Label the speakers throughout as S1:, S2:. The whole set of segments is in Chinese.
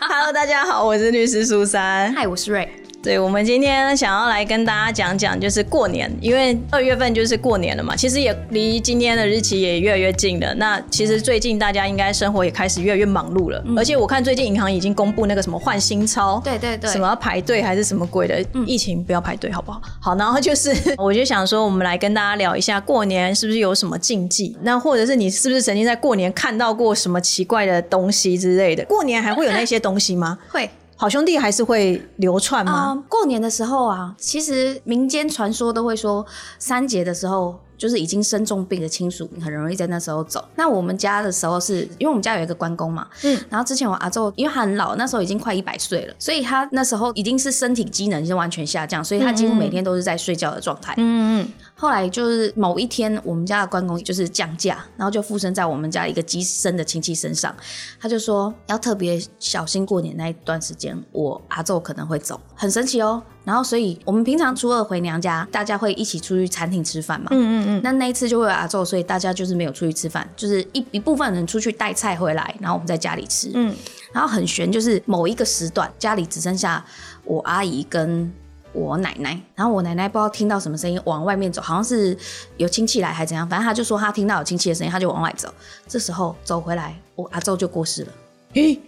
S1: Hello，大家好，我是律师苏珊。
S2: 嗨，我是瑞。
S1: 对，我们今天想要来跟大家讲讲，就是过年，因为二月份就是过年了嘛，其实也离今天的日期也越来越近了。那其实最近大家应该生活也开始越来越忙碌了，而且我看最近银行已经公布那个什么换新钞，
S2: 对对对，
S1: 什么要排队还是什么鬼的，疫情不要排队好不好？好，然后就是 我就想说，我们来跟大家聊一下过年是不是有什么禁忌？那或者是你是不是曾经在过年看到过什么奇怪的东西之类的？过年还会有那些东西吗？
S2: 会。
S1: 好兄弟还是会流窜吗？
S2: 过年的时候啊，其实民间传说都会说，三节的时候。就是已经生重病的亲属，很容易在那时候走。那我们家的时候是因为我们家有一个关公嘛，嗯，然后之前我阿昼因为他很老，那时候已经快一百岁了，所以他那时候已经是身体机能已经完全下降，所以他几乎每天都是在睡觉的状态。嗯嗯。后来就是某一天，我们家的关公就是降价，然后就附身在我们家一个机身的亲戚身上，他就说要特别小心过年那一段时间，我阿昼可能会走，很神奇哦。然后，所以我们平常初二回娘家，大家会一起出去餐厅吃饭嘛。嗯嗯嗯。那那一次就会有阿昼，所以大家就是没有出去吃饭，就是一一部分人出去带菜回来，然后我们在家里吃。嗯。然后很悬，就是某一个时段，家里只剩下我阿姨跟我奶奶。然后我奶奶不知道听到什么声音，往外面走，好像是有亲戚来还是怎样，反正她就说她听到有亲戚的声音，她就往外走。这时候走回来，我阿昼就过世了。咦？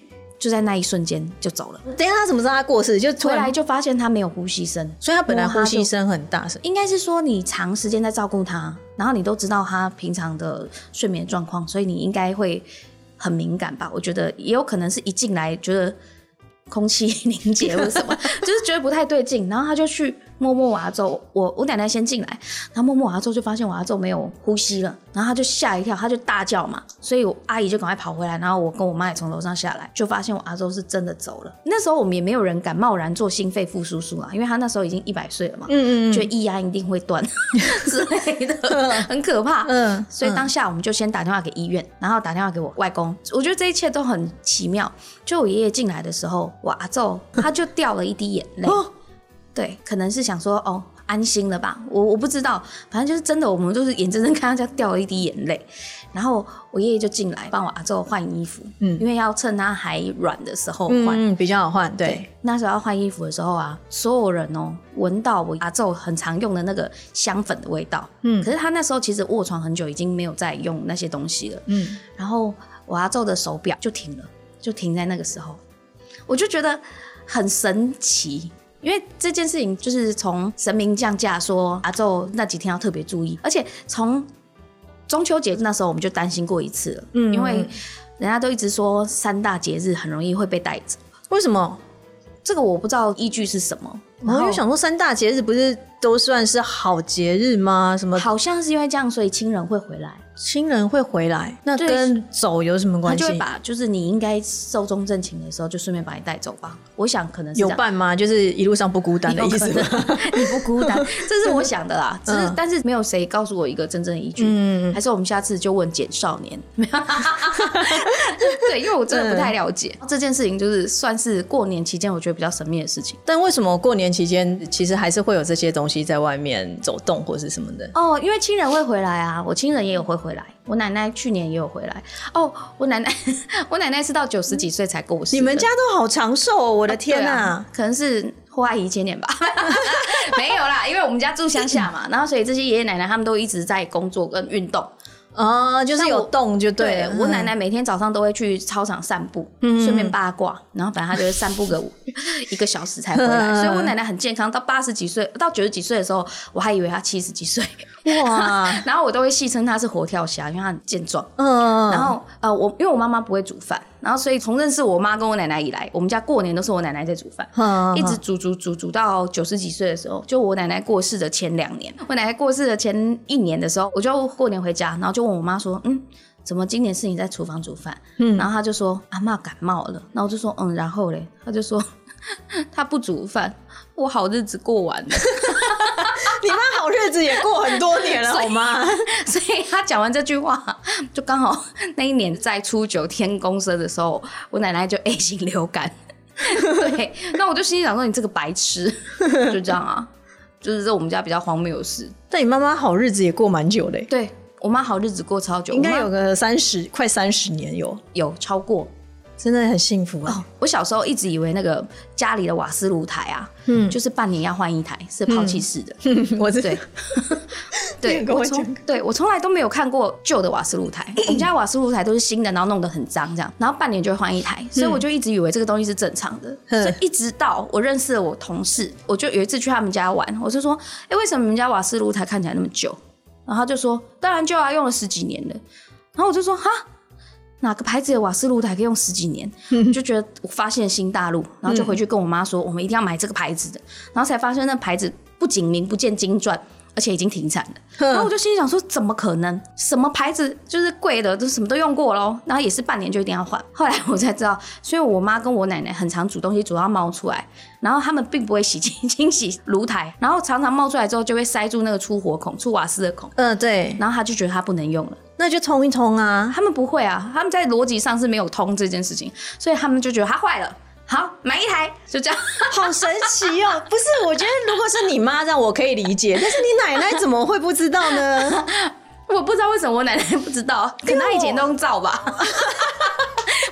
S2: 就在那一瞬间就走了。
S1: 等下他怎么知道他过世？就
S2: 回来就发现他没有呼吸声，
S1: 所以他本来呼吸声很大声。
S2: 应该是说你长时间在照顾他，然后你都知道他平常的睡眠状况，所以你应该会很敏感吧？我觉得也有可能是一进来觉得空气凝结或什么，就是觉得不太对劲，然后他就去。摸摸我阿周，我我奶奶先进来，然后摸摸我阿周就发现我阿周没有呼吸了，然后他就吓一跳，他就大叫嘛，所以我阿姨就赶快跑回来，然后我跟我妈也从楼上下来，就发现我阿周是真的走了。那时候我们也没有人敢贸然做心肺复苏术啊，因为他那时候已经一百岁了嘛，嗯嗯，觉得一压一定会断之类的，很可怕。嗯，所以当下我们就先打电话给医院，然后打电话给我外公。我觉得这一切都很奇妙。就我爷爷进来的时候，我阿周他就掉了一滴眼泪。对，可能是想说哦，安心了吧？我我不知道，反正就是真的，我们就是眼睁睁看他掉了一滴眼泪，然后我爷爷就进来帮我阿周换衣服，嗯，因为要趁他还软的时候换，
S1: 嗯，比较好换。对，
S2: 那时候要换衣服的时候啊，所有人哦闻到我阿周很常用的那个香粉的味道，嗯，可是他那时候其实卧床很久，已经没有再用那些东西了，嗯，然后我阿周的手表就停了，就停在那个时候，我就觉得很神奇。因为这件事情就是从神明降价说阿宙那几天要特别注意，而且从中秋节那时候我们就担心过一次了，嗯，因为人家都一直说三大节日很容易会被带走，
S1: 为什么？
S2: 这个我不知道依据是什么。
S1: 然后又想说三大节日不是都算是好节日吗？什么？
S2: 好像是因为这样，所以亲人会回来。
S1: 亲人会回来，那跟走有什么关系？
S2: 他就会把，就是你应该寿终正寝的时候，就顺便把你带走吧。我想可能是
S1: 有伴吗？就是一路上不孤单的意思吗？
S2: 你不孤单，这是我想的啦。只是，但是没有谁告诉我一个真正的依据。嗯，还是我们下次就问简少年。对，因为我真的不太了解这件事情，就是算是过年期间我觉得比较神秘的事情。
S1: 但为什么过年期间其实还是会有这些东西在外面走动或是什么的？
S2: 哦，因为亲人会回来啊，我亲人也有会。回来，我奶奶去年也有回来哦。我奶奶，我奶奶是到九十几岁才过世。
S1: 你们家都好长寿哦！我的天呐，
S2: 可能是霍阿姨千年吧？没有啦，因为我们家住乡下嘛，然后所以这些爷爷奶奶他们都一直在工作跟运动。
S1: 哦，就是有动就对。
S2: 我奶奶每天早上都会去操场散步，顺便八卦，然后反正她就会散步个一个小时才回来。所以我奶奶很健康，到八十几岁，到九十几岁的时候，我还以为她七十几岁。哇！然后我都会戏称她是活跳虾，因为她很健壮。嗯。然后呃，我因为我妈妈不会煮饭。然后，所以从认识我妈跟我奶奶以来，我们家过年都是我奶奶在煮饭，一直煮煮煮煮到九十几岁的时候，就我奶奶过世的前两年。我奶奶过世的前一年的时候，我就过年回家，然后就问我妈说：“嗯，怎么今年是你在厨房煮饭？”嗯，然后她就说：“阿妈感冒了。”然后我就说：“嗯，然后嘞？”她就说：“她不煮饭，我好日子过完了。”
S1: 你妈好日子也过很多年了，好吗？
S2: 所以她讲完这句话，就刚好 那一年在初九天公生的时候，我奶奶就 A 型流感。对，那我就心里想说：“你这个白痴！”就这样啊，就是在我们家比较荒谬的事。
S1: 但你妈妈好日子也过蛮久的。
S2: 对。我妈好日子过超久，
S1: 应该有个三十快三十年有，
S2: 有超过。
S1: 真的很幸福啊！
S2: 哦，我小时候一直以为那个家里的瓦斯炉台啊，嗯，就是半年要换一台，是抛弃式的。
S1: 我是
S2: 对，对
S1: 我
S2: 从
S1: 讲
S2: 对我从来都没有看过旧的瓦斯炉台，我们家瓦斯炉台都是新的，然后弄得很脏这样，然后半年就会换一台，所以我就一直以为这个东西是正常的。
S1: 嗯
S2: 所以一直到我认识了我同事，我就有一次去他们家玩，我就说，哎、为什么你们家瓦斯炉台看起来那么旧？然后他就说，当然旧啊，用了十几年了。然后我就说，哈。哪个牌子的瓦斯炉台可以用十几年？我 就觉得我发现新大陆，然后就回去跟我妈说，我们一定要买这个牌子的。然后才发现那牌子不仅名不见经传，而且已经停产了。然后我就心里想说，怎么可能？什么牌子就是贵的，都什么都用过喽。然后也是半年就一定要换。后来我才知道，所以我妈跟我奶奶很常煮东西煮到冒出来，然后他们并不会洗清清洗炉台，然后常常冒出来之后就会塞住那个出火孔、出瓦斯的孔，
S1: 嗯，对，
S2: 然后他就觉得它不能用了。
S1: 那就冲一冲啊！
S2: 他们不会啊，他们在逻辑上是没有通这件事情，所以他们就觉得它坏了，好买一台，就这样。
S1: 好神奇哦！不是，我觉得如果是你妈这样，我可以理解，但是你奶奶怎么会不知道呢？
S2: 我不知道为什么我奶奶不知道，可能她以前都用照吧。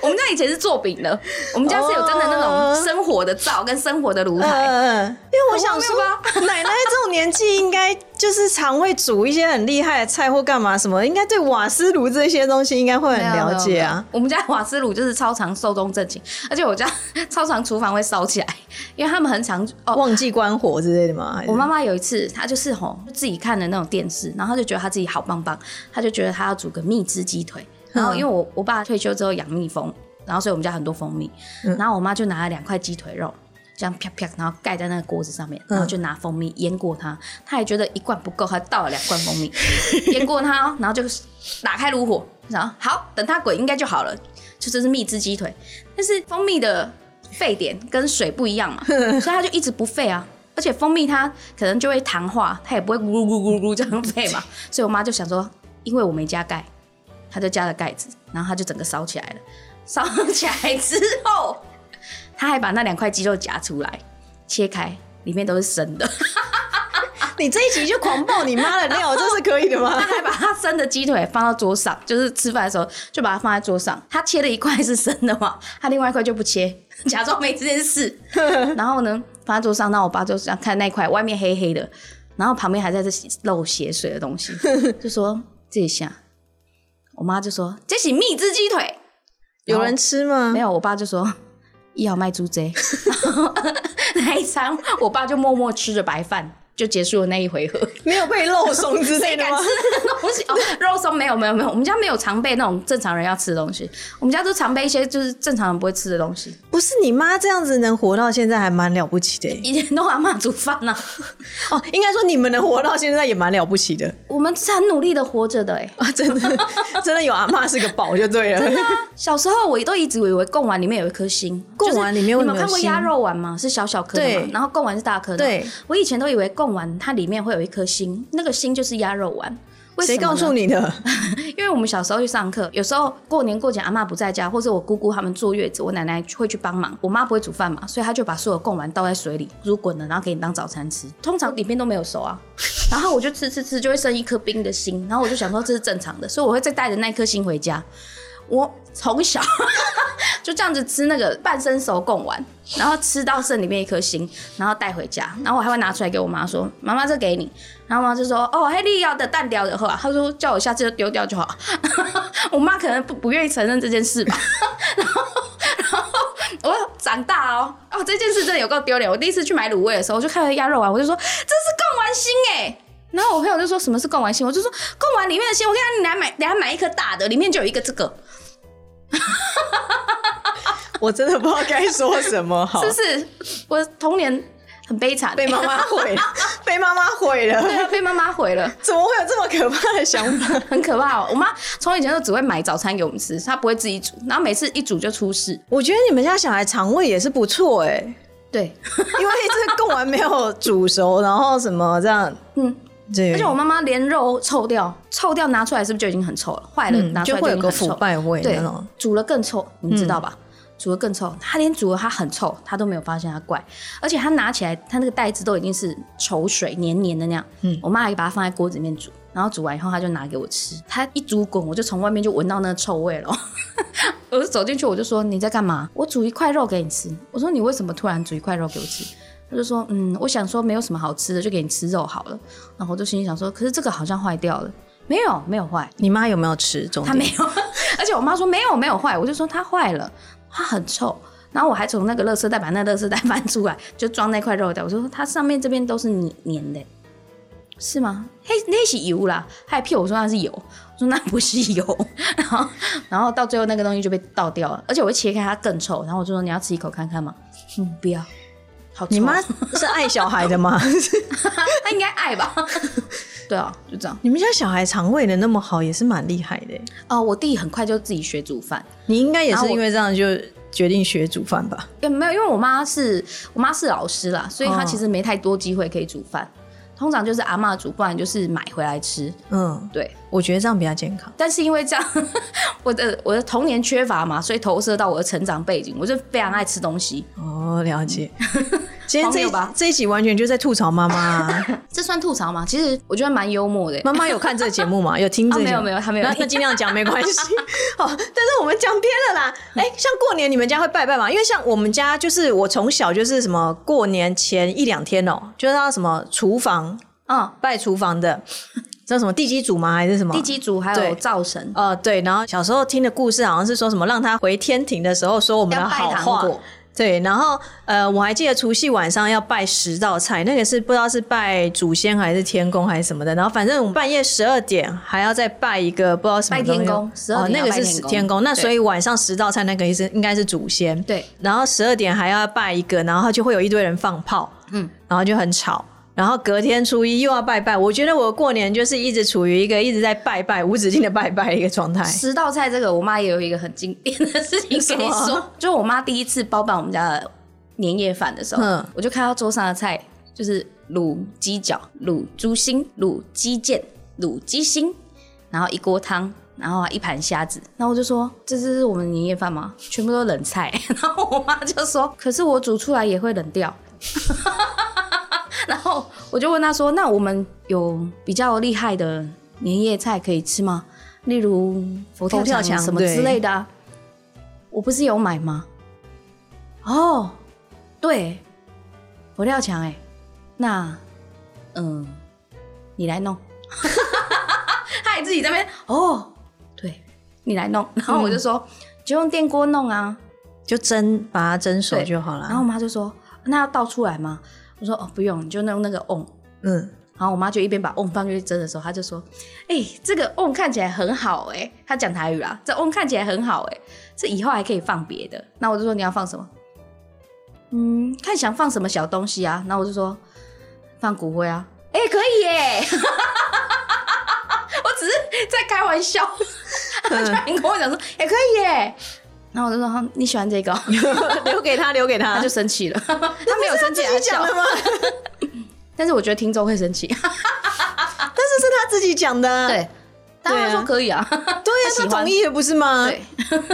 S2: 我们家以前是做饼的，我们家是有真的那种生活的灶跟生活的炉台。
S1: 嗯，因为我想说
S2: 很荒，
S1: 奶奶这种年纪应该就是常会煮一些很厉害的菜或干嘛什么，应该对瓦斯炉这些东西应该会很了解啊。
S2: 我们家瓦斯炉就是超常寿终正寝，而且我家 超常厨房会烧起来，因为他们很常哦。
S1: 忘记关火之类的嘛？
S2: 我妈妈有一次，她就是吼自己看的那种电视，然后她就觉得她自己好棒棒，她就觉得她要煮个蜜汁鸡腿。然后因为我我爸退休之后养蜜蜂，然后所以我们家很多蜂蜜，然后我妈就拿了两块鸡腿肉。这样啪啪，然后盖在那个锅子上面，然后就拿蜂蜜腌过它。她也觉得一罐不够，她倒了两罐蜂蜜腌过它哦，然后就打开炉火，然后好等它滚应该就好了。就这是蜜汁鸡腿，但是蜂蜜的沸点跟水不一样嘛，所以它就一直不沸啊。而且蜂蜜它可能就会糖化，它也不会咕噜咕噜咕噜这样沸嘛。所以我妈就想说，因为我没加盖，她就加了盖子，然后他就整个烧起来了。烧起来之后，他还把那两块鸡肉夹出来，切开，里面都是生的。
S1: 你这一集就狂爆你妈的料，这是可以的吗
S2: 他？还把他生的鸡腿放到桌上，就是吃饭的时候就把它放在桌上。他切了一块是生的嘛，他另外一块就不切，假装没这件事。然后呢，放在桌上，那我爸就想看那块外面黑黑的，然后旁边还在这漏血水的东西，就说这一下，我妈就说这是蜜汁鸡腿，
S1: 有人吃吗
S2: 没？有，我爸就说一要卖猪贼，然后 那一餐我爸就默默吃着白饭。就结束了那一回合，
S1: 没有被肉松之类的吗
S2: 谁敢吃？东西？哦，肉松没有没有没有，我们家没有常备那种正常人要吃的东西，我们家都常备一些就是正常人不会吃的东西。
S1: 不是你妈这样子能活到现在，还蛮了不起的耶。
S2: 以前都阿妈煮饭呢、
S1: 哦，应该说你们能活到现在也蛮了不起的
S2: 我们是很努力的活着的哎。
S1: 啊！真的，真的有阿妈是个宝就对了。
S2: 小时候我都一直以为贡丸里面有一颗心，
S1: 贡丸里面有
S2: 你们看过
S1: 心
S2: 鸭肉丸吗？是小小颗的嘛，然后贡丸是大颗的。
S1: 对，
S2: 我以前都以为贡丸它里面会有一颗心，那个心就是鸭肉丸。为
S1: 谁告诉你的？
S2: 因为我们小时候去上课，有时候过年过节阿妈不在家，或者我姑姑他们坐月子，我奶奶会去帮忙。我妈不会煮饭嘛，所以她就把所有贡丸倒在水里煮滚了，然后给你当早餐吃。通常里面都没有熟啊，然后我就吃吃吃，就会剩一颗冰的心，然后我就想说这是正常的，所以我会再带着那颗心回家。我从小 就这样子吃那个半生熟贡丸，然后吃到剩里面一颗心，然后带回家，然后我还会拿出来给我妈说：“妈妈，这给你。”然后我妈就说：“哦，黑利要的蛋掉的话，她说叫我下次就丢掉就好。” 我妈可能不不愿意承认这件事吧。然后，然后我长大哦，哦，这件事真的有够丢脸。我第一次去买卤味的时候，我就看到鸭肉丸，我就说这是贡丸心哎。然后我朋友就说什么是贡丸心，我就说贡丸里面的心，我跟你讲，你来买，等下买一颗大的，里面就有一个这个。
S1: 我真的不知道该说什么 好
S2: 是，不是？我童年很悲惨，
S1: 被妈妈毁了，被妈妈毁了。
S2: 对啊，被妈妈毁了，
S1: 怎么会有这么可怕的想法？
S2: 很可怕哦。我妈从以前就只会买早餐给我们吃，她不会自己煮，然后每次一煮就出事。
S1: 我觉得你们家小孩肠胃也是不错哎，
S2: 对，
S1: 因为这贡丸没有煮熟，然后什么这样，
S2: 嗯，
S1: 对，
S2: 而且我妈妈连肉臭掉，臭掉拿出来是不是就已经很臭了？坏了、
S1: 嗯
S2: 拿出来
S1: 就会有个腐败味
S2: 对煮了更臭，你知道吧？煮了更臭，她连煮了它很臭，她都没有发现它怪，而且她拿起来，他那个袋子都已经是稠水黏黏的那样。嗯，我妈还把它放在锅子里面煮，然后煮完以后他就拿给我吃，他一煮滚，我就从外面就闻到那个臭味了。我就走进去，我就说你在干嘛？我煮一块肉给你吃。我说你为什么突然煮一块肉给我吃？他就说嗯，我想说没有什么好吃的，就给你吃肉好了。然后我就心里想说，可是这个好像坏掉了。没有，没有坏。
S1: 你妈有没有吃？
S2: 她没有，而且我妈说没有，没有坏。我就说它坏了，它很臭。然后我还从那个垃圾袋把那垃圾袋翻出来，就装那块肉的。我说它上面这边都是黏的，是吗？嘿，那是油啦。他还骗我说那是油，我说那不是油。然后，然后到最后那个东西就被倒掉了，而且我会切开它更臭。然后我就说你要吃一口看看吗？嗯，不要。好，
S1: 你妈 是爱小孩的吗？
S2: 她应该爱吧。对啊，就这样。
S1: 你们家小孩肠胃的那么好，也是蛮厉害的。
S2: 哦，我弟很快就自己学煮饭。
S1: 你应该也是因为这样就。决定学煮饭吧？
S2: 也没有，因为我妈是我妈是老师啦，所以她其实没太多机会可以煮饭。通常就是阿妈煮，不然就是买回来吃。嗯，对，
S1: 我觉得这样比较健康。
S2: 但是因为这样，我的我的童年缺乏嘛，所以投射到我的成长背景，我就非常爱吃东西。
S1: 哦，了解。今天这这一集完全就在吐槽妈妈，
S2: 这算吐槽吗？其实我觉得蛮幽默的。
S1: 妈妈有看这个节目吗？有听这个？
S2: 没有没有，他没有。
S1: 那尽量讲没关系。好，但是我们讲偏了啦。哎，像过年你们家会拜拜吗？因为像我们家就是我从小就是什么过年前一两天哦，就是要什么厨房，嗯，拜厨房的，叫什么地基主吗？还是什么
S2: 地基主？还有灶神？
S1: 呃，对。然后小时候听的故事好像是说什么让他回天庭的时候说我们的好话。对，然后呃，我还记得除夕晚上要拜十道菜，那个是不知道是拜祖先还是天公还是什么的。然后反正我们半夜十二点还要再拜一个不知道什么
S2: 拜天公，哦，
S1: 那个是天公。那所以晚上十道菜那个意思应该是祖先。
S2: 对，
S1: 然后十二点还要拜一个，然后就会有一堆人放炮，嗯，然后就很吵。然后隔天初一又要拜拜，我觉得我过年就是一直处于一个一直在拜拜无止境的拜拜的一个状态。
S2: 十道菜这个，我妈也有一个很经典的事情跟你说，就我妈第一次包办我们家的年夜饭的时候，我就看到桌上的菜就是卤鸡脚、卤猪心、卤鸡腱、卤鸡心，然后一锅汤，然后一盘虾子，然后我就说这是我们年夜饭吗？全部都冷菜，然后我妈就说，可是我煮出来也会冷掉。然后我就问他说：“那我们有比较厉害的年夜菜可以吃吗？例如佛跳墙什么之类的？我不是有买吗？哦，对，佛跳墙哎，那嗯，你来弄。他还自己在那边哦，对你来弄。然后我就说，就用电锅弄啊，
S1: 就蒸，把它蒸熟就好了。
S2: 然后我妈就说：那要倒出来吗？”我说哦，不用，你就用那个瓮。嗯，然后我妈就一边把瓮放进去蒸的时候，她就说：“哎，这个瓮看起来很好哎。”她讲台语啦，这瓮看起来很好哎，这以后还可以放别的。那我就说你要放什么？嗯，看想放什么小东西啊？那我就说放骨灰啊。哎，可以耶！我只是在开玩笑。他居然跟我讲说也可以耶。然后我就说：“你喜欢这个，
S1: 留给他，留给他。”
S2: 他就生气了。他没有生气，
S1: 他讲的吗？
S2: 但是我觉得听众会生气。但
S1: 是是他自己讲的。
S2: 对，当然说可以啊。对
S1: 呀，他同意了不是吗？
S2: 对，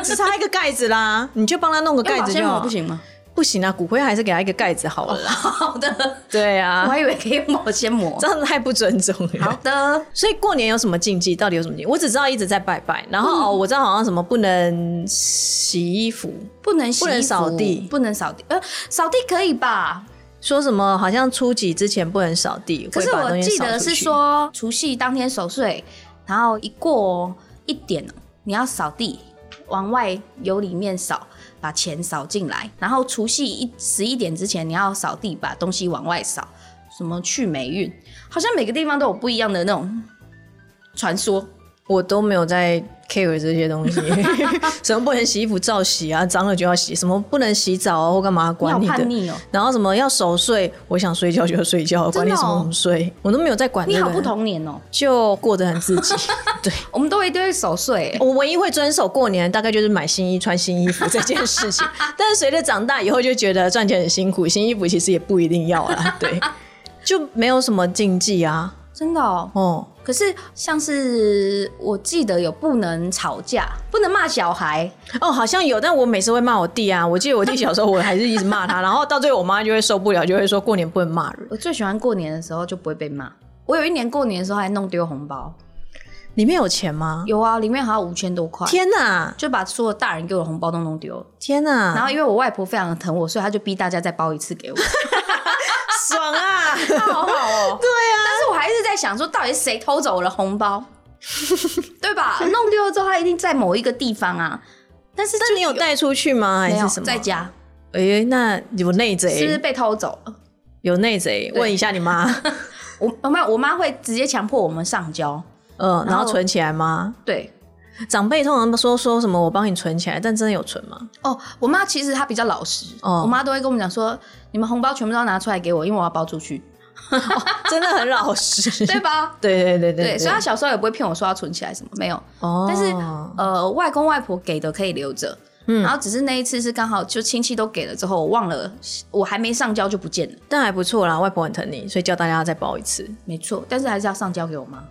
S1: 只差一个盖子啦，你就帮他弄个盖子就好，
S2: 不行吗？
S1: 不行啊，骨灰还是给他一个盖子好了。
S2: 好的，
S1: 对啊，
S2: 我还以为可以用保鲜膜，
S1: 这样太不尊重了。
S2: 好的，
S1: 所以过年有什么禁忌？到底有什么禁忌？我只知道一直在拜拜，然后哦，我知道好像什么不能洗衣服，
S2: 不能洗，
S1: 不能扫地，
S2: 不能扫地。呃，扫地可以吧？
S1: 说什么好像初几之前不能扫地，
S2: 可是我记得是说除夕当天守岁，然后一过一点，你要扫地，往外由里面扫。把钱扫进来，然后除夕一十一点之前你要扫地，把东西往外扫，什么去霉运，好像每个地方都有不一样的那种传说，
S1: 我都没有在。Care 这些东西，什么不能洗衣服照洗啊，脏了就要洗；什么不能洗澡啊，或干嘛管你的。然后什么要守岁，我想睡觉就睡觉，管你什么睡，我都没有在管。
S2: 你好不童年哦，
S1: 就过得很自己。对，
S2: 我们都一定会守岁。
S1: 我唯一会遵守过年，大概就是买新衣、穿新衣服这件事情。但是随着长大以后，就觉得赚钱很辛苦，新衣服其实也不一定要了。对，就没有什么禁忌啊。
S2: 真的哦，可是像是我记得有不能吵架，不能骂小孩
S1: 哦，好像有，但我每次会骂我弟啊。我记得我弟小时候，我还是一直骂他，然后到最后我妈就会受不了，就会说过年不能骂人。
S2: 我最喜欢过年的时候就不会被骂。我有一年过年的时候还弄丢红包，
S1: 里面有钱吗？
S2: 有啊，里面好像五千多块，
S1: 天哪，
S2: 就把所有大人给我的红包都弄丢了。
S1: 天哪！
S2: 然后因为我外婆非常的疼我，所以她就逼大家再包一次给我，
S1: 爽啊！
S2: 好好哦。
S1: 对啊，
S2: 但是我还是在想说，到底是谁偷走我的红包，对吧？弄丢了之后，他一定在某一个地方啊。但是
S1: 那你有带出去吗？还是什么？
S2: 在家？
S1: 哎、那有内贼
S2: 是不是？被偷走了？
S1: 有内贼？问一下你妈。
S2: 我我妈我妈会直接强迫我们上交。
S1: 嗯，然
S2: 后
S1: 存起来吗？
S2: 对
S1: 长辈通常说说什么我帮你存起来，但真的有存吗？
S2: 哦，我妈其实她比较老实，
S1: 哦
S2: 我妈都会跟我们讲说，你们红包全部都要拿出来给我，因为我要包出去，
S1: 真的很老实，
S2: 对吧？
S1: 对对对对
S2: 对，所以她小时候也不会骗我说要存起来什么，没有。
S1: 哦，
S2: 但是呃，外公外婆给的可以留着，
S1: 嗯
S2: 然后只是那一次是刚好就亲戚都给了之后，我忘了，我还没上交就不见了。
S1: 但还不错啦，外婆很疼你，所以叫大家再包一次。
S2: 没错，但是还是要上交给我妈。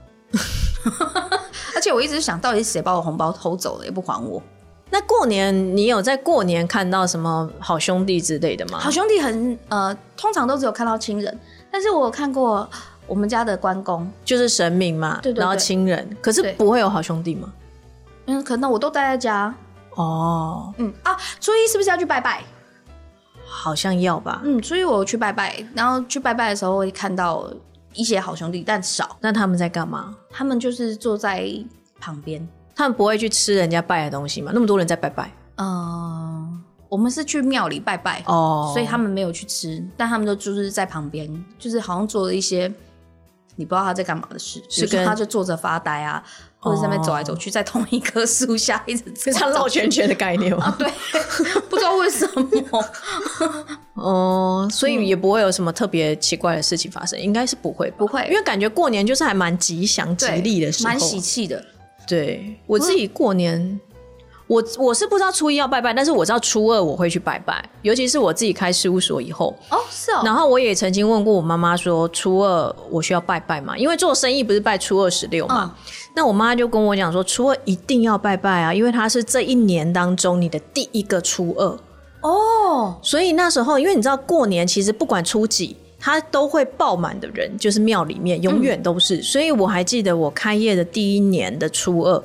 S2: 而且我一直想到底是谁把我红包偷走了，也不还我。
S1: 那过年你有在过年看到什么好兄弟之类的吗？
S2: 好兄弟很呃，通常都只有看到亲人，但是我有看过我们家的关公，
S1: 就是神明嘛，
S2: 对对对
S1: 然后亲人，可是不会有好兄弟吗？
S2: 嗯，可能我都待在家，
S1: 哦，
S2: 嗯啊，初一是不是要去拜拜？
S1: 好像要吧。
S2: 嗯，初一我去拜拜，然后去拜拜的时候会看到一些好兄弟，但少，
S1: 那他们在干嘛？
S2: 他们就是坐在旁边。
S1: 他们不会去吃人家拜的东西吗？那么多人在拜拜
S2: 嗯、我们是去庙里拜拜，
S1: 哦
S2: 所以他们没有去吃，但他们都就是在旁边，就是好像做了一些你不知道他在干嘛的事，
S1: 是跟
S2: 他就坐着发呆啊，或者在那边走来走去，在同一棵树下 一直
S1: 这样绕圈圈的概念吗？
S2: 对，不知道为什么。
S1: 哦，所以也不会有什么特别奇怪的事情发生，应该是不会，
S2: 不会
S1: 因为感觉过年就是还蛮吉祥、吉利的时候，
S2: 蛮喜气的。
S1: 对我自己过年，我我是不知道初一要拜拜，但是我知道初二我会去拜拜，尤其是我自己开事务所以后。
S2: 哦，是哦，
S1: 然后我也曾经问过我妈妈说，初二我需要拜拜吗？因为做生意不是拜初二十六嘛。那我妈就跟我讲说，初二一定要拜拜啊，因为它是这一年当中你的第一个初二。
S2: 哦，
S1: 所以那时候，因为你知道过年其实不管初几，它都会爆满的人，就是庙里面永远都是。所以我还记得我开业的第一年的初二，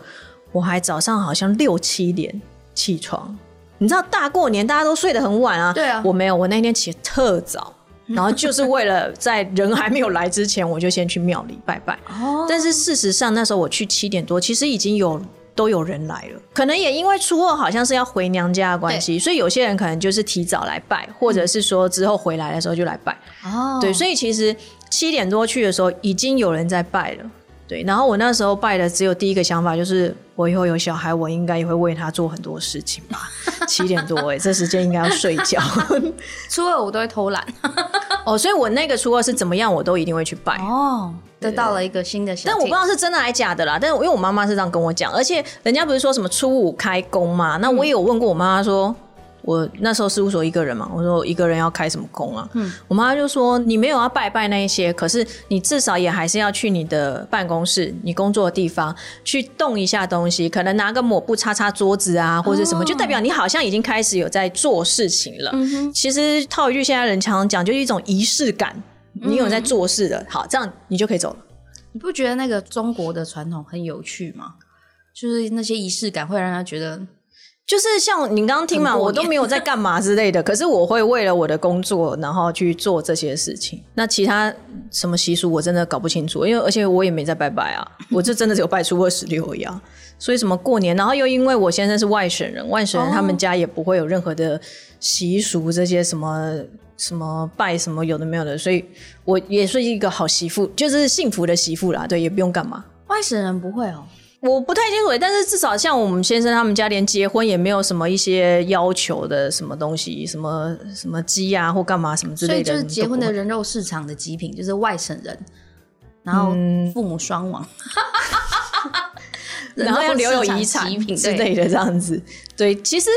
S1: 我还早上好像六七点起床。你知道大过年大家都睡得很晚啊，
S2: 对啊
S1: 我没有，我那天起得特早。然后就是为了在人还没有来之前，我就先去庙里拜拜。
S2: 哦，
S1: 但是事实上那时候我去七点多，其实已经有都有人来了。可能也因为初二好像是要回娘家的关系，所以有些人可能就是提早来拜，或者是说之后回来的时候就来拜。
S2: 哦，
S1: 对，所以其实七点多去的时候，已经有人在拜了。对，然后我那时候拜的只有第一个想法就是，我以后有小孩，我应该也会为他做很多事情吧。七点多哎、这时间应该要睡觉
S2: 初二我都会偷懒。
S1: 哦，所以我那个初二是怎么样，我都一定会去拜。
S2: 哦，得到了一个新的
S1: 但我不知道是真的还假的啦。但是因为我妈妈是这样跟我讲，而且人家不是说什么初五开工嘛？那我也有问过我妈妈说。我那时候事务所一个人嘛，我说一个人要开什么工啊？嗯，我妈就说你没有要拜拜那一些，可是你至少也还是要去你的办公室、你工作的地方去动一下东西，可能拿个抹布擦擦桌子啊，或者什么，就代表你好像已经开始有在做事情了。其实套一句现在人常常讲，就是一种仪式感，你有在做事的，好，这样你就可以走了。
S2: 你不觉得那个中国的传统很有趣吗？就是那些仪式感会让他觉得
S1: 就是像你刚刚听嘛，我都没有在干嘛之类的，可是我会为了我的工作，然后去做这些事情。那其他什么习俗我真的搞不清楚，因为而且我也没在拜拜啊，我这真的只有拜初二十六而已啊。所以什么过年，然后又因为我先生是外省人，外省人
S2: 哦
S1: 他们家也不会有任何的习俗，这些什么什么拜什么有的没有的，所以我也是一个好媳妇，就是幸福的媳妇啦。对，也不用干嘛。
S2: 外省人不会哦。
S1: 我不太清楚，但是至少像我们先生他们家，连结婚也没有什么一些要求的什么东西，什么什么鸡啊或干嘛什么之类的。
S2: 所以就是结婚的人肉市场的极品，就是外省人，然后
S1: 嗯
S2: 父母双亡，
S1: 然后要留有遗
S2: 人
S1: 产
S2: 极品
S1: 之类的这样子。对，其实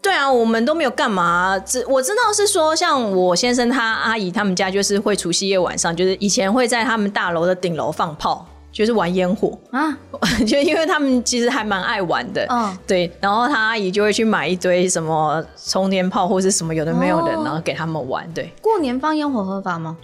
S1: 对啊，我们都没有干嘛。只我知道是说，像我先生他阿姨他们家，就是会除夕夜晚上，就是以前会在他们大楼的顶楼放炮，就是玩烟火。
S2: 啊，
S1: 就因为他们其实还蛮爱玩的，
S2: 嗯
S1: 对，然后他阿姨就会去买一堆什么充电炮或是什么有的没有的，
S2: 哦
S1: 然后给他们玩。对，
S2: 过年放烟火合法吗？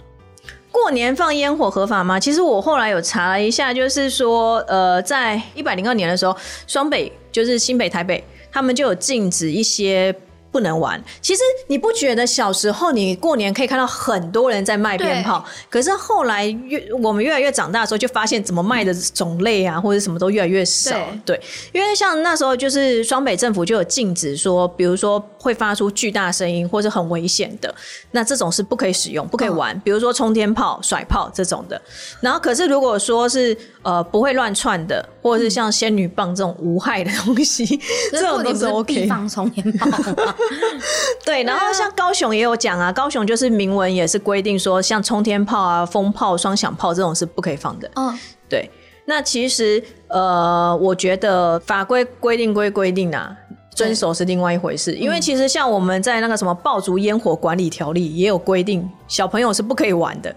S1: 过年放烟火合法吗？其实我后来有查了一下，就是说，呃，在一百零二年的时候，双北就是新北、台北，他们就有禁止一些。不能玩。其实你不觉得小时候你过年可以看到很多人在卖鞭炮，可是后来越我们越来越长大的时候，就发现怎么卖的种类啊，或者什么都越来越少。对，因为像那时候就是双北政府就有禁止说，比如说会发出巨大声音或者很危险的，那这种是不可以使用、不可以玩。比如说冲天炮、甩炮这种的。然后可是如果说是呃不会乱窜的，或者是像仙女棒这种无害的东西，这种都是 OK。
S2: 放冲天炮。
S1: 对，然后像高雄也有讲啊，高雄就是明文也是规定说，像冲天炮啊、风炮、双响炮这种是不可以放的。嗯，对。那其实呃，我觉得法规规定归规定啊，遵守是另外一回事。因为其实像我们在那个什么爆竹烟火管理条例也有规定，小朋友是不可以玩的。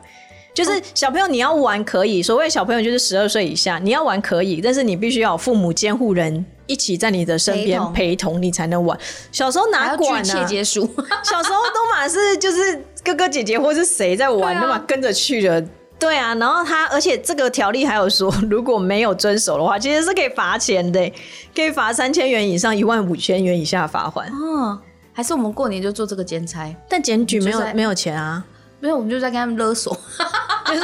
S1: 就是小朋友你要玩可以，所谓小朋友就是十二岁以下，你要玩可以，但是你必须要有父母监护人一起在你的身边陪同，你才能玩。小时候哪管
S2: 呢？结束。
S1: 小时候都嘛是就是哥哥姐姐或是谁在玩，都嘛跟着去了。对啊，然后他而且这个条例还有说，如果没有遵守的话，其实是可以罚钱的，可以罚三千元以上一万五千元以下罚款。哦，
S2: 还是我们过年就做这个兼差，
S1: 但检举没有没有钱啊。
S2: 没有，我们就在跟他们勒索，
S1: 就是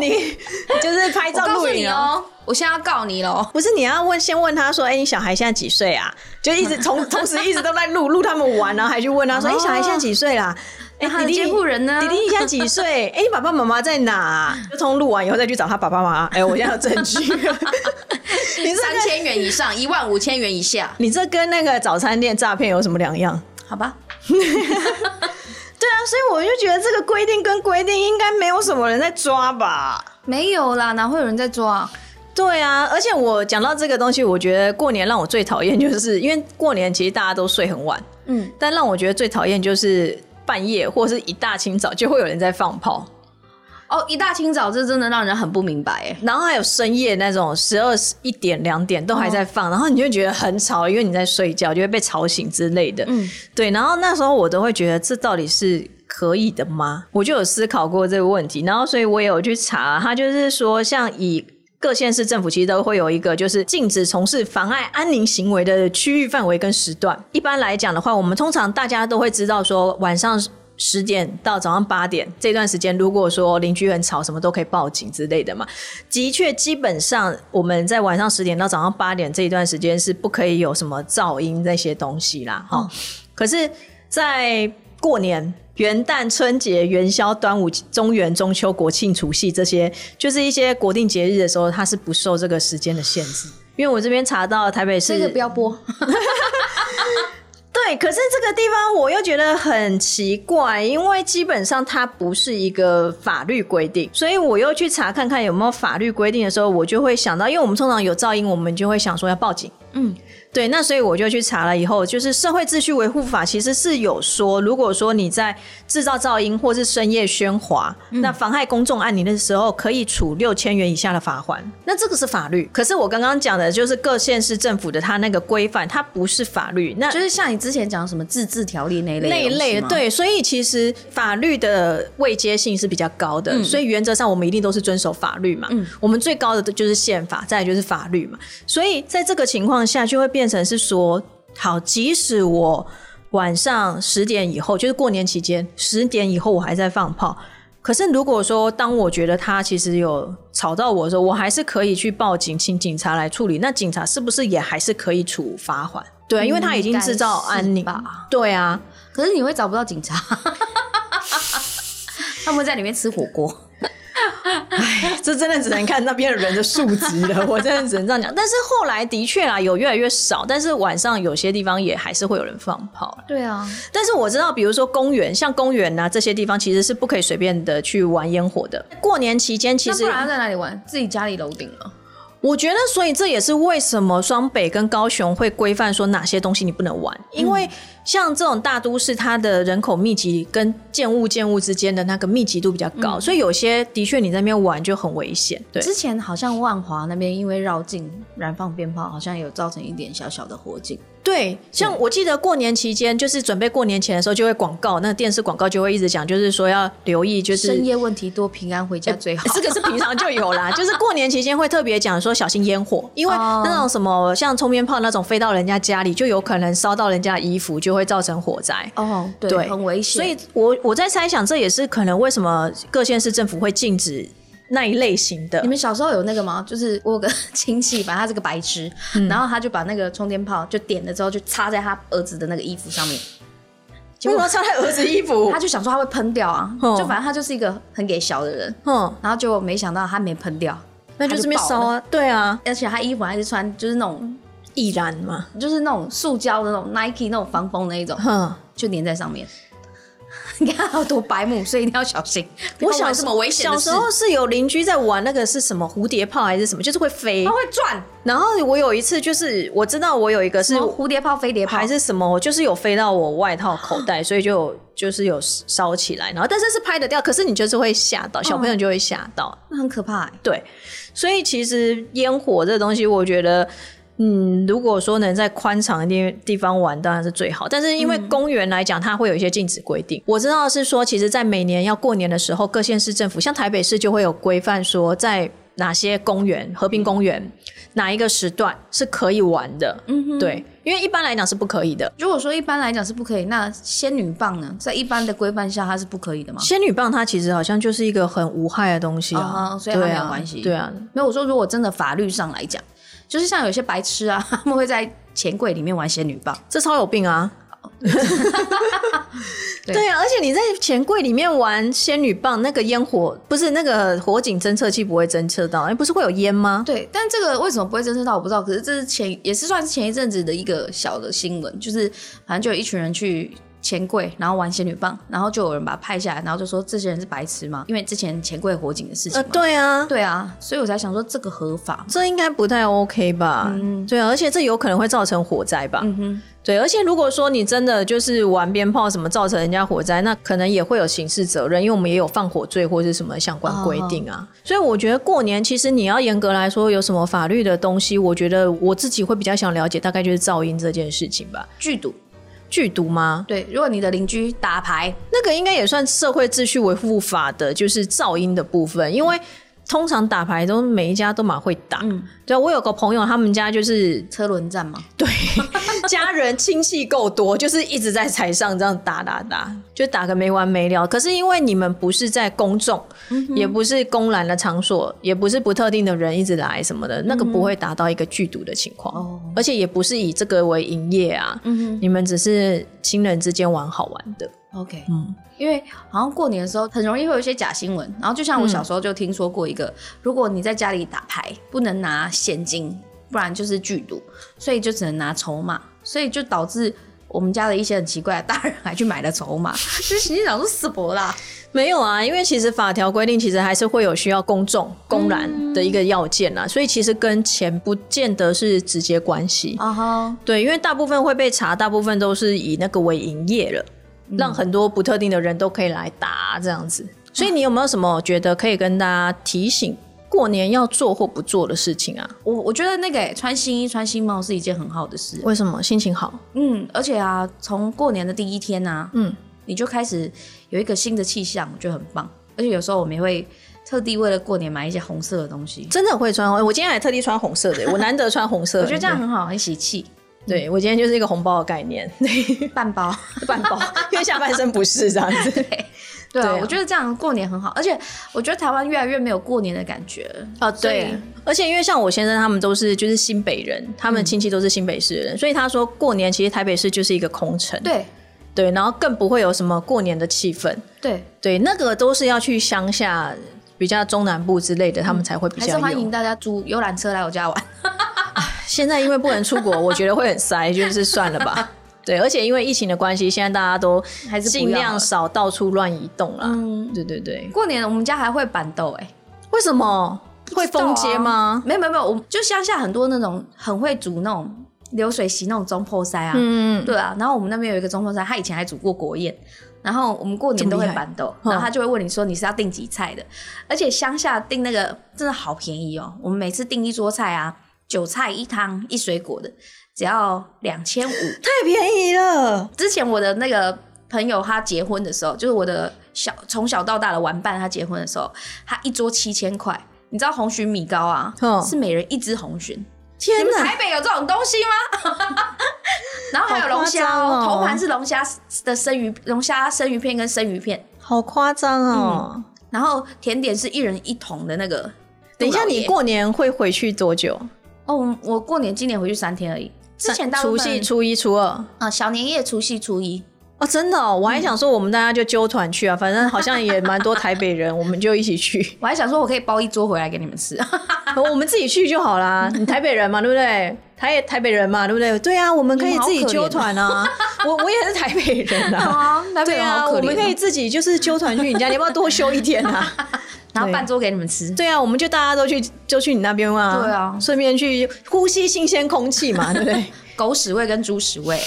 S1: 你就是拍照录影
S2: 哦。我现在要告你喽，
S1: 不是你要问，先问他说，哎，你小孩现在几岁啊？就一直同 同时一直都在录录他们玩，然后还去问他说，哎，小孩现在几岁啦？
S2: 哎，弟弟监护人呢？
S1: 弟弟现在几岁？哎，爸爸妈妈在哪？就从录完以后再去找他爸爸妈妈。哎，我现在有证据，
S2: 三千元以上，一万五千元以下，
S1: 你这跟那个早餐店诈骗有什么两样？
S2: 好吧。
S1: 对啊，所以我就觉得这个规定跟规定应该没有什么人在抓吧？
S2: 没有啦，哪会有人在抓？
S1: 对啊，而且我讲到这个东西，我觉得过年让我最讨厌，就是因为过年其实大家都睡很晚，嗯，但让我觉得最讨厌就是半夜或者是一大清早就会有人在放炮。
S2: 哦，一大清早这真的让人很不明白哎。
S1: 然后还有深夜那种十二一点两点都还在放，然后你就觉得很吵，因为你在睡觉就会被吵醒之类的。嗯，对。然后那时候我都会觉得这到底是可以的吗？我就有思考过这个问题，然后所以我也有去查，他就是说，像以各县市政府其实都会有一个就是禁止从事妨碍安宁行为的区域范围跟时段。一般来讲的话，我们通常大家都会知道说晚上。十点到早上八点这段时间，如果说邻居很吵，什么都可以报警之类的嘛。的确，基本上我们在晚上十点到早上八点这一段时间是不可以有什么噪音那些东西啦。哈，可是，在过年、元旦、春节、元宵、端午、中元、中秋、国庆、除夕这些，就是一些国定节日的时候，它是不受这个时间的限制。因为我这边查到台北市，
S2: 这个不要播。
S1: 对，可是这个地方我又觉得很奇怪，因为基本上它不是一个法律规定，所以我又去查看看有没有法律规定的时候，我就会想到，因为我们通常有噪音，我们就会想说要报警。嗯。对，那所以我就去查了以后，就是社会秩序维护法其实是有说，如果说你在制造噪音或是深夜喧哗，那妨害公众安宁的时候，可以处六千元以下的罚款。那这个是法律，可是我刚刚讲的就是各县市政府的它那个规范，它不是法律。那
S2: 就是像你之前讲什么自治条例那一类
S1: 那一类的，对，所以其实法律的位阶性是比较高的，所以原则上我们一定都是遵守法律嘛。嗯，我们最高的就是宪法，再就是法律嘛。所以在这个情况下，就会变。成是说，好，即使我晚上十点以后，就是过年期间十点以后，我还在放炮。可是如果说当我觉得他其实有吵到我的时候，我还是可以去报警，请警察来处理。那警察是不是也还是可以处罚款？对，因为他已经制造安宁。对啊，
S2: 可是你会找不到警察，他们会在里面吃火锅。
S1: 哎，这真的只能看那边的人的素质了。我真的只能这样讲。但是后来的确啊，有越来越少。但是晚上有些地方也还是会有人放炮。
S2: 对啊。
S1: 但是我知道，比如说公园，像公园啊这些地方，其实是不可以随便的去玩烟火的。过年期间，其实
S2: 不然在哪里玩？自己家里楼顶了。
S1: 我觉得，所以这也是为什么双北跟高雄会规范说哪些东西你不能玩，因为。像这种大都市，它的人口密集跟建物建物之间的那个密集度比较高，所以有些的确你在那边玩就很危险。对，
S2: 之前好像万华那边因为绕境燃放鞭炮，好像有造成一点小小的火警。
S1: 对，像我记得过年期间，就是准备过年前的时候，就会广告，那电视广告就会一直讲，就是说要留意，就是
S2: 深夜问题多，平安回家 最好。
S1: 这个是平常就有啦，就是过年期间会特别讲说小心烟火，因为那种什么像冲鞭炮那种飞到人家家里，就有可能烧到人家衣服，就会造成火灾。
S2: 哦，对，很危险。
S1: 所以我我在猜想，这也是可能为什么各县市政府会禁止。那一类型的，
S2: 你们小时候有那个吗？就是我有个 亲戚，反正他是个白痴，然后他就把那个充电炮就点了之后，就插在他儿子的那个衣服上面。
S1: 为什么插在儿子衣服？
S2: 他就想说他会喷掉啊，就反正他就是一个很给小的人。嗯，然后就没想到他没喷掉，
S1: 那就是没烧啊。对啊，
S2: 而且他衣服还是穿就是那种
S1: 易燃嘛，
S2: 就是那种塑胶的那种 Nike 那种防风那一种，就粘在上面。你看好多白目，所以一定要小心。
S1: 我小
S2: 什么危险？
S1: 小时候是有邻居在玩那个是什么蝴蝶炮还是什么，就是会飞，
S2: 它会转。
S1: 然后我有一次就是我知道我有一个是
S2: 蝴蝶炮、飞碟炮
S1: 还是什么，我就是有飞到我外套口袋，所以就就是有烧起来。然后但是是拍得掉，可是你就是会吓到小朋友就会吓到，
S2: 那很可怕。
S1: 对，所以其实烟火这东西，我觉得。嗯，如果说能在宽敞的地地方玩，当然是最好。但是因为公园来讲，它会有一些禁止规定。我知道是说，其实，在每年要过年的时候，各县市政府，像台北市就会有规范，说在哪些公园、和平公园哪一个时段是可以玩的。嗯哼，对，因为一般来讲是不可以的。
S2: 如果说一般来讲是不可以，那仙女棒呢，在一般的规范下，它是不可以的吗？
S1: 仙女棒它其实好像就是一个很无害的东西啊，
S2: 所以它没有关系。
S1: 对啊，
S2: 没有我说，如果真的法律上来讲。就是像有些白痴啊，他们会在钱柜里面玩仙女棒，
S1: 这超有病啊！对啊，而且你在钱柜里面玩仙女棒，那个烟火不是那个火警侦测器不会侦测到，哎，不是会有烟吗？
S2: 对，但这个为什么不会侦测到，我不知道。可是这是前也是算是前一阵子的一个小的新闻，就是反正就有一群人去。钱柜，然后玩仙女棒，然后就有人把它拍下来，然后就说这些人是白痴吗？因为之前钱柜火警的事情。呃，
S1: 对啊，
S2: 对啊，所以我才想说这个合法，
S1: 这应该不太 OK 吧？嗯，对啊，而且这有可能会造成火灾吧？嗯哼，对，而且如果说你真的就是玩鞭炮什么造成人家火灾，那可能也会有刑事责任，因为我们也有放火罪或是什么相关规定啊。所以我觉得过年其实你要严格来说有什么法律的东西，我觉得我自己会比较想了解，大概就是噪音这件事情吧，
S2: 剧毒。
S1: 剧毒吗？
S2: 对，如果你的邻居打牌，
S1: 那个应该也算社会秩序维护法的，就是噪音的部分，因为。通常打牌都每一家都蛮会打，嗯，对我有个朋友，他们家就是
S2: 车轮战嘛，
S1: 对，家人亲戚够多，就是一直在台上这样打打打，就打个没完没了。可是因为你们不是在公众，也不是公然的场所，也不是不特定的人一直来什么的，那个不会达到一个剧毒的情况，而且也不是以这个为营业啊，嗯你们只是亲人之间玩好玩的。
S2: OK，嗯，因为好像过年的时候很容易会有一些假新闻，然后就像我小时候就听说过一个，如果你在家里打牌，不能拿现金，不然就是剧毒，所以就只能拿筹码，所以就导致我们家的一些很奇怪的大人还去买了筹码，就是心想说死博啦，
S1: 没有啊，因为其实法条规定其实还是会有需要公众公然的一个要件啊，所以其实跟钱不见得是直接关系。啊哈，对，因为大部分会被查，大部分都是以那个为营业了。让很多不特定的人都可以来打这样子，所以你有没有什么觉得可以跟大家提醒过年要做或不做的事情啊？
S2: 我我觉得那个穿新衣穿新帽是一件很好的事。
S1: 为什么？心情好。
S2: 嗯，而且啊，从过年的第一天啊，嗯，你就开始有一个新的气象，我觉得很棒。而且有时候我们也会特地为了过年买一些红色的东西。
S1: 真的会穿？我今天还特地穿红色的，我难得穿红色。
S2: 我觉得这样很好，很喜气。
S1: 对我今天就是一个红包的概念，
S2: 半包
S1: 半包，因为下半身不是这样子。
S2: 对啊，我觉得这样过年很好，而且我觉得台湾越来越没有过年的感觉
S1: 哦。对，而且因为像我先生他们都是就是新北人，他们亲戚都是新北市人，所以他说过年其实台北市就是一个空城。
S2: 对
S1: 对，然后更不会有什么过年的气氛。
S2: 对
S1: 对，那个都是要去乡下比较中南部之类的，他们才会比较。还
S2: 是欢迎大家租游览车来我家玩。
S1: 现在因为不能出国，我觉得会很塞，就是算了吧。对，而且因为疫情的关系，现在大家都
S2: 还是
S1: 尽量少到处乱移动啦。嗯，对对对。
S2: 过年我们家还会板豆哎，
S1: 为什么会封街吗？
S2: 没有没有没有，我就乡下很多那种很会煮那种流水席那种中破塞啊。嗯对啊，然后我们那边有一个中破塞，他以前还煮过国宴，然后我们过年都会板豆，然后他就会问你说你是要订几菜的，而且乡下订那个真的好便宜哦，我们每次订一桌菜啊。韭菜一汤一水果的，只要两千五，
S1: 太便宜了。
S2: 之前我的那个朋友他结婚的时候，就是我的小从小到大的玩伴，他结婚的时候，他一桌七千块。你知道红鲟米糕啊？是每人一只红鲟。
S1: 天哪！
S2: 台北有这种东西吗？然后还有龙虾哦，头盘是龙虾的生鱼，龙虾生鱼片跟生鱼片，
S1: 好夸张哦。
S2: 然后甜点是一人一桶的那个。
S1: 等一下，你过年会回去多久？
S2: 哦，我过年今年回去三天而已。之前
S1: 除夕、初一、初二
S2: 啊，小年夜、除夕、初一。
S1: 哦，真的哦，我还想说我们大家就揪团去啊，反正好像也蛮多台北人，我们就一起去。
S2: 我还想说我可以包一桌回来给你们吃，
S1: 我们自己去就好啦。你台北人嘛，对不对？台台北人嘛，对不对？对啊，我们可以自己揪团啊。我我也是台北人啊，对啊，我们可以自己就是揪团去你家，你要不要多休一天啊？
S2: 然后半桌给你们吃。
S1: 对啊，我们就大家都去，就去你那边啊。
S2: 对啊，
S1: 顺便去呼吸新鲜空气嘛，对不对？
S2: 狗屎味跟猪屎味。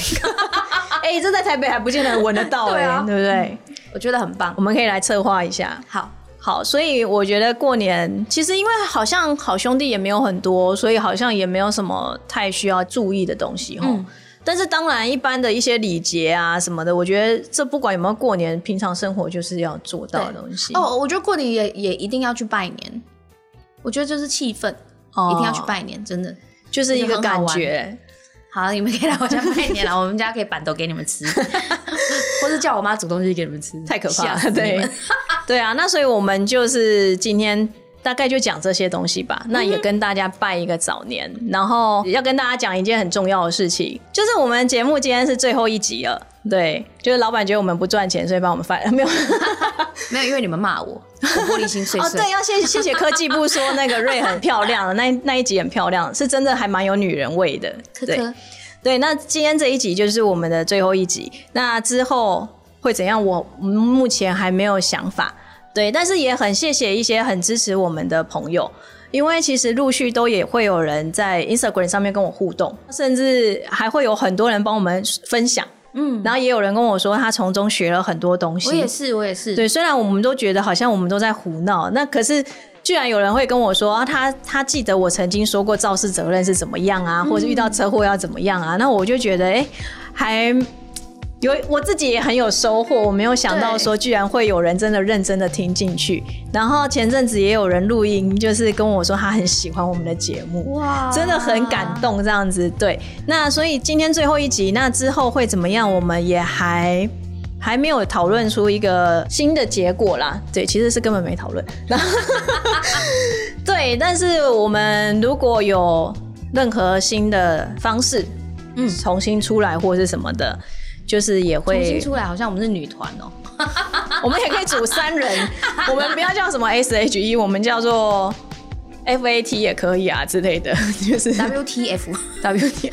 S1: 哎，这在台北还不见得闻得到哎，对不对？
S2: 我觉得很棒，
S1: 我们可以来策划一下。
S2: 好，
S1: 好，所以我觉得过年其实因为好像好兄弟也没有很多，所以好像也没有什么太需要注意的东西哈。但是当然，一般的一些礼节啊什么的，我觉得这不管有没有过年，平常生活就是要做到的东西。
S2: 哦，我觉得过年也也一定要去拜年，我觉得就是气氛，一定要去拜年，真的
S1: 就是一个感觉。
S2: 好，你们可以来我家拜年了。我们家可以板豆给你们吃，或是叫我妈煮东西给你们吃。
S1: 太可怕了，对，对啊。那所以我们就是今天大概就讲这些东西吧。那也跟大家拜一个早年，然后要跟大家讲一件很重要的事情，就是我们节目今天是最后一集了。对，就是老板觉得我们不赚钱，所以帮我们发 没有，
S2: 没有，因为你们骂我，玻璃心碎碎。
S1: 哦，对，要谢谢谢科技部说那个瑞很漂亮，那那一集很漂亮，是真的还蛮有女人味的。
S2: 对，
S1: 对，那今天这一集就是我们的最后一集，那之后会怎样？我目前还没有想法。对，但是也很谢谢一些很支持我们的朋友，因为其实陆续都也会有人在 Instagram 上面跟我互动，甚至还会有很多人帮我们分享。嗯，然后也有人跟我说，他从中学了很多东西。
S2: 我也是，我也是。
S1: 对，虽然我们都觉得好像我们都在胡闹，那可是居然有人会跟我说，他他记得我曾经说过肇事责任是怎么样啊，或者遇到车祸要怎么样啊，那我就觉得，哎，还。有我自己也很有收获，我没有想到说居然会有人真的认真的听进去。然后前阵子也有人录音，就是跟我说他很喜欢我们的节目，哇，真的很感动这样子。对，那所以今天最后一集，那之后会怎么样，我们也还还没有讨论出一个新的结果啦。对，其实是根本没讨论。对，但是我们如果有任何新的方式，嗯，重新出来或是什么的。就是也会
S2: 重新出来，好像我们是女团哦，
S1: 我们也可以组三人，我们不要叫什么 S H E，我们叫做 F A T 也可以啊之类的，就是
S2: W T F
S1: W T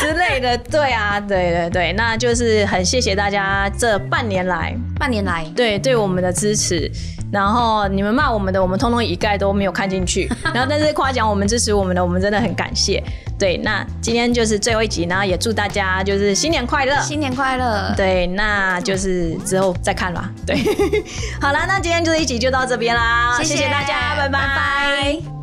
S1: 之类的，对啊，对对对，那就是很谢谢大家这半年来，
S2: 半年来
S1: 对对我们的支持。然后你们骂我们的，我们通通一概都没有看进去。然后但是夸奖我们支持我们的，我们真的很感谢。对，那今天就是最后一集，然后也祝大家就是新年快乐，
S2: 新年快乐。
S1: 对，那就是之后再看吧。对，好啦，那今天就是一集就到这边啦，谢谢大家，拜拜拜。